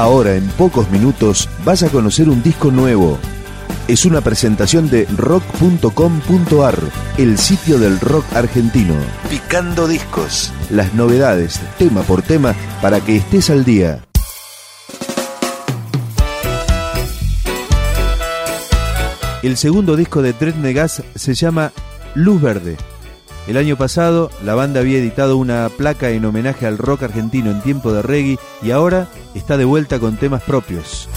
Ahora, en pocos minutos, vas a conocer un disco nuevo. Es una presentación de rock.com.ar, el sitio del rock argentino. Picando discos. Las novedades, tema por tema, para que estés al día. El segundo disco de Dread Negas se llama Luz Verde. El año pasado, la banda había editado una placa en homenaje al rock argentino en tiempo de reggae y ahora está de vuelta con temas propios.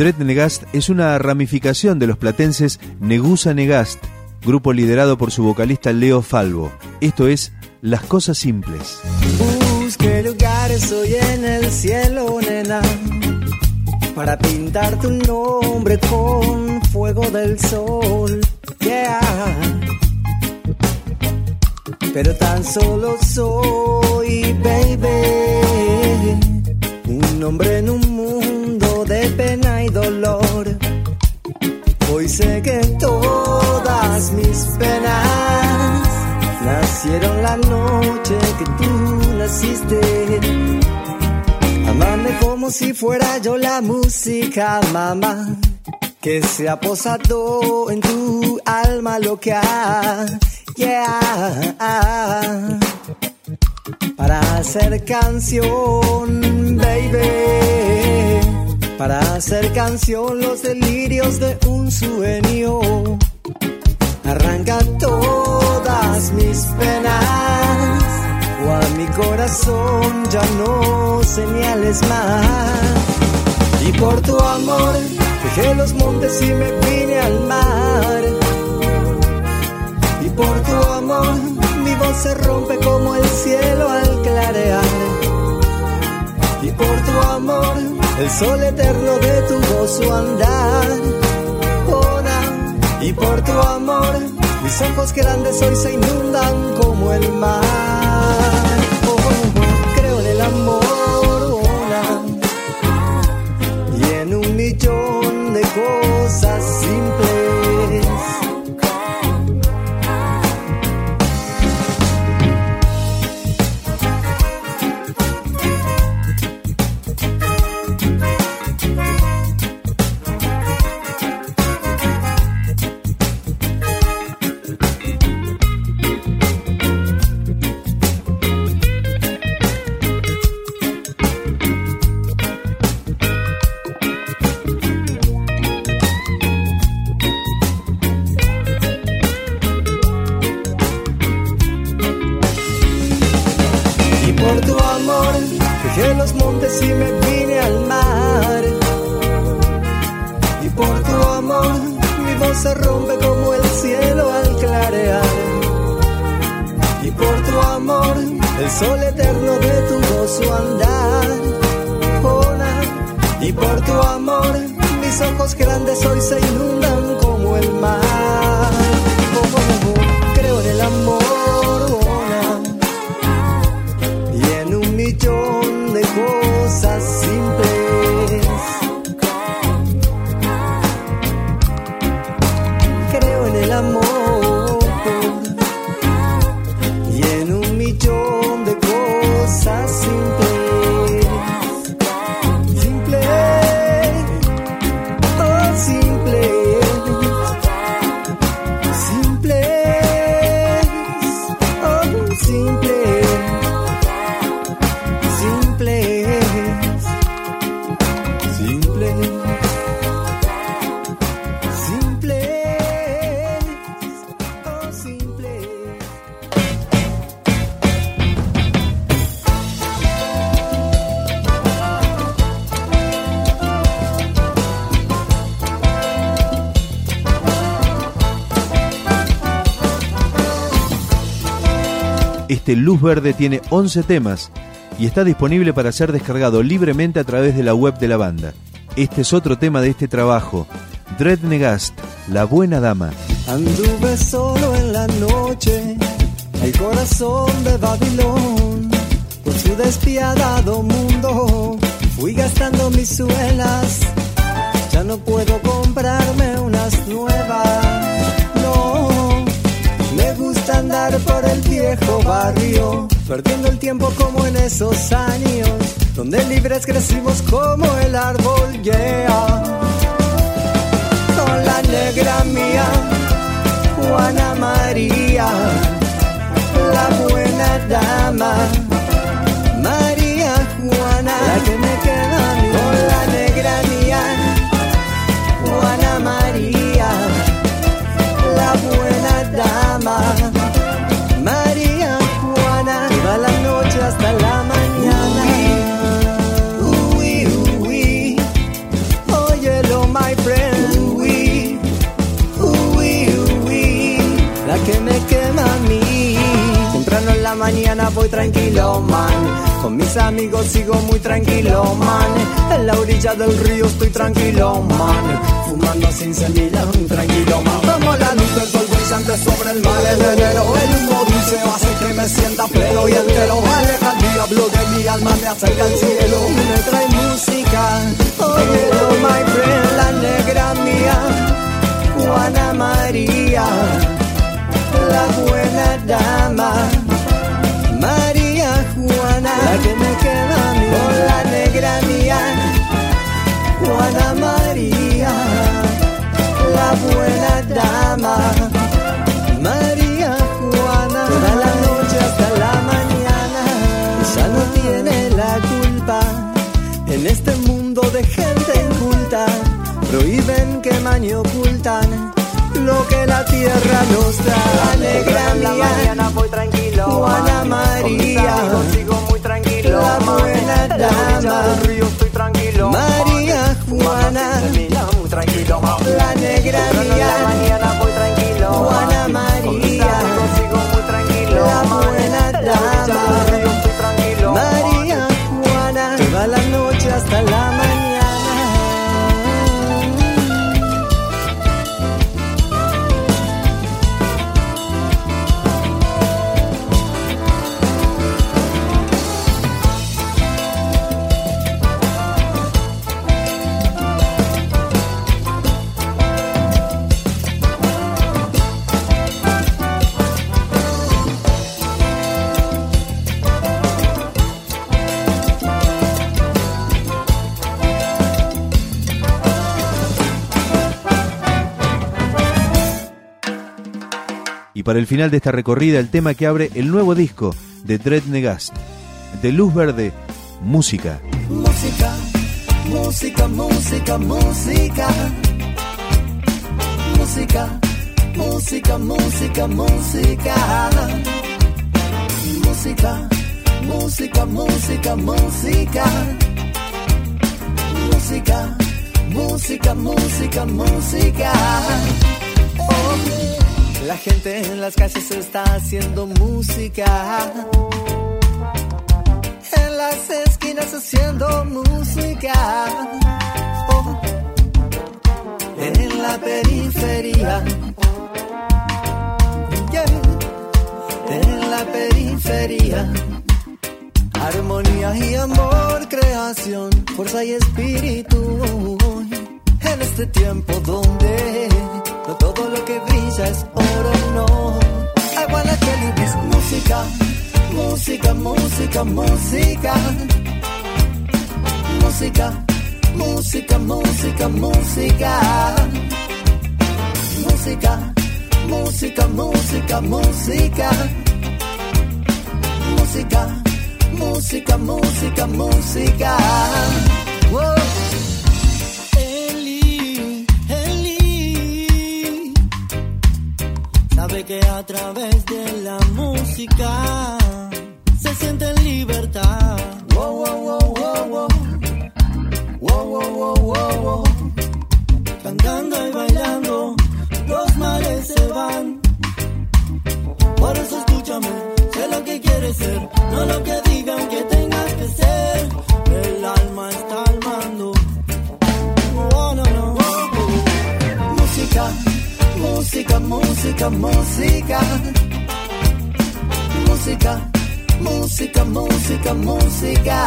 Dred Negast es una ramificación de los platenses Negusa Negast, grupo liderado por su vocalista Leo Falvo. Esto es Las Cosas Simples. Busque lugares hoy en el cielo, nena, para pintar tu nombre con fuego del sol. Yeah. Pero tan solo soy, baby, un hombre nacieron la noche que tú naciste. Amame como si fuera yo la música, mamá. Que se ha posado en tu alma lo que ha, yeah. Para hacer canción, baby para hacer canción los delirios de un sueño. Arranca todas mis penas, o a mi corazón ya no señales más. Y por tu amor dejé los montes y me vine al mar. Y por tu amor mi voz se rompe como el cielo al clarear. Y por tu amor el sol eterno de tu gozo andar. Y por tu amor mis ojos grandes hoy se inundan como el mar. eterno de tu gozo andar. Hola, y por tu amor mis ojos grandes hoy se inundan como el mar. Oh, oh, oh, Este Luz Verde tiene 11 temas y está disponible para ser descargado libremente a través de la web de la banda. Este es otro tema de este trabajo, Negast, La Buena Dama. Anduve solo en la noche, el corazón de Babilón, por su despiadado mundo, fui gastando mis suelas, ya no puedo comprarme unas nuevas andar por el viejo barrio, perdiendo el tiempo como en esos años, donde libres crecimos como el árbol, yeah. Con la negra mía, Juana María, la buena dama, mañana voy tranquilo, man. Con mis amigos sigo muy tranquilo, man. En la orilla del río estoy tranquilo, man. Fumando sin semilla, tranquilo, man. Como la luz del sol brillante sobre el mar en enero. El humo dulce hace que me sienta pleno y entero. Aleja el diablo de mi alma, me acerca al cielo. Me trae música, ocultan y ocultan lo que la tierra nos da. Alegra la mañana voy tranquilo. Juana María, sigo muy tranquilo. La buena dama, río estoy tranquilo. María Juana, muy tranquilo. La negra Diana. Para el final de esta recorrida el tema que abre el nuevo disco de Dread Negast, de Luz Verde, Música. Música, música, música, música. Música, música, música, música. Música, música, música, música. Música, música, música, música. Oh, la gente en las calles está haciendo música. En las esquinas haciendo música. Oh, en la periferia. En la periferia. Armonía y amor, creación, fuerza y espíritu. En este tiempo donde todo lo que brilla es oro, no. Wanna tell you this música, música, música, música. Música, música, música, música. Música, música, música, música. Música, música, música, música. Wow. Que a través de la música se siente en libertad. Wow, wow, wow, wow, wow. Wow, wow, wow, wow, wow. Cantando y bailando, los males se van. Por eso escúchame, sé lo que quieres ser, no lo que digan que tengas música, música, música. Música, música, música,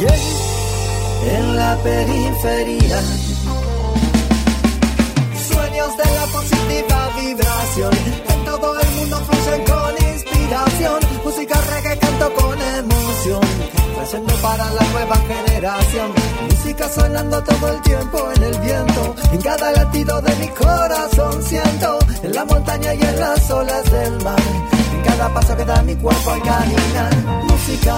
En la periferia. Sueños de la positiva vibración. En todo el mundo fluyen con inspiración. Música reggae canto con emoción. Trayendo para la nueva generación. Música sonando todo el tiempo en el viento. En cada latido de mi corazón siento. En la montaña y en las olas del mar. En cada paso que da mi cuerpo al caminar. Música,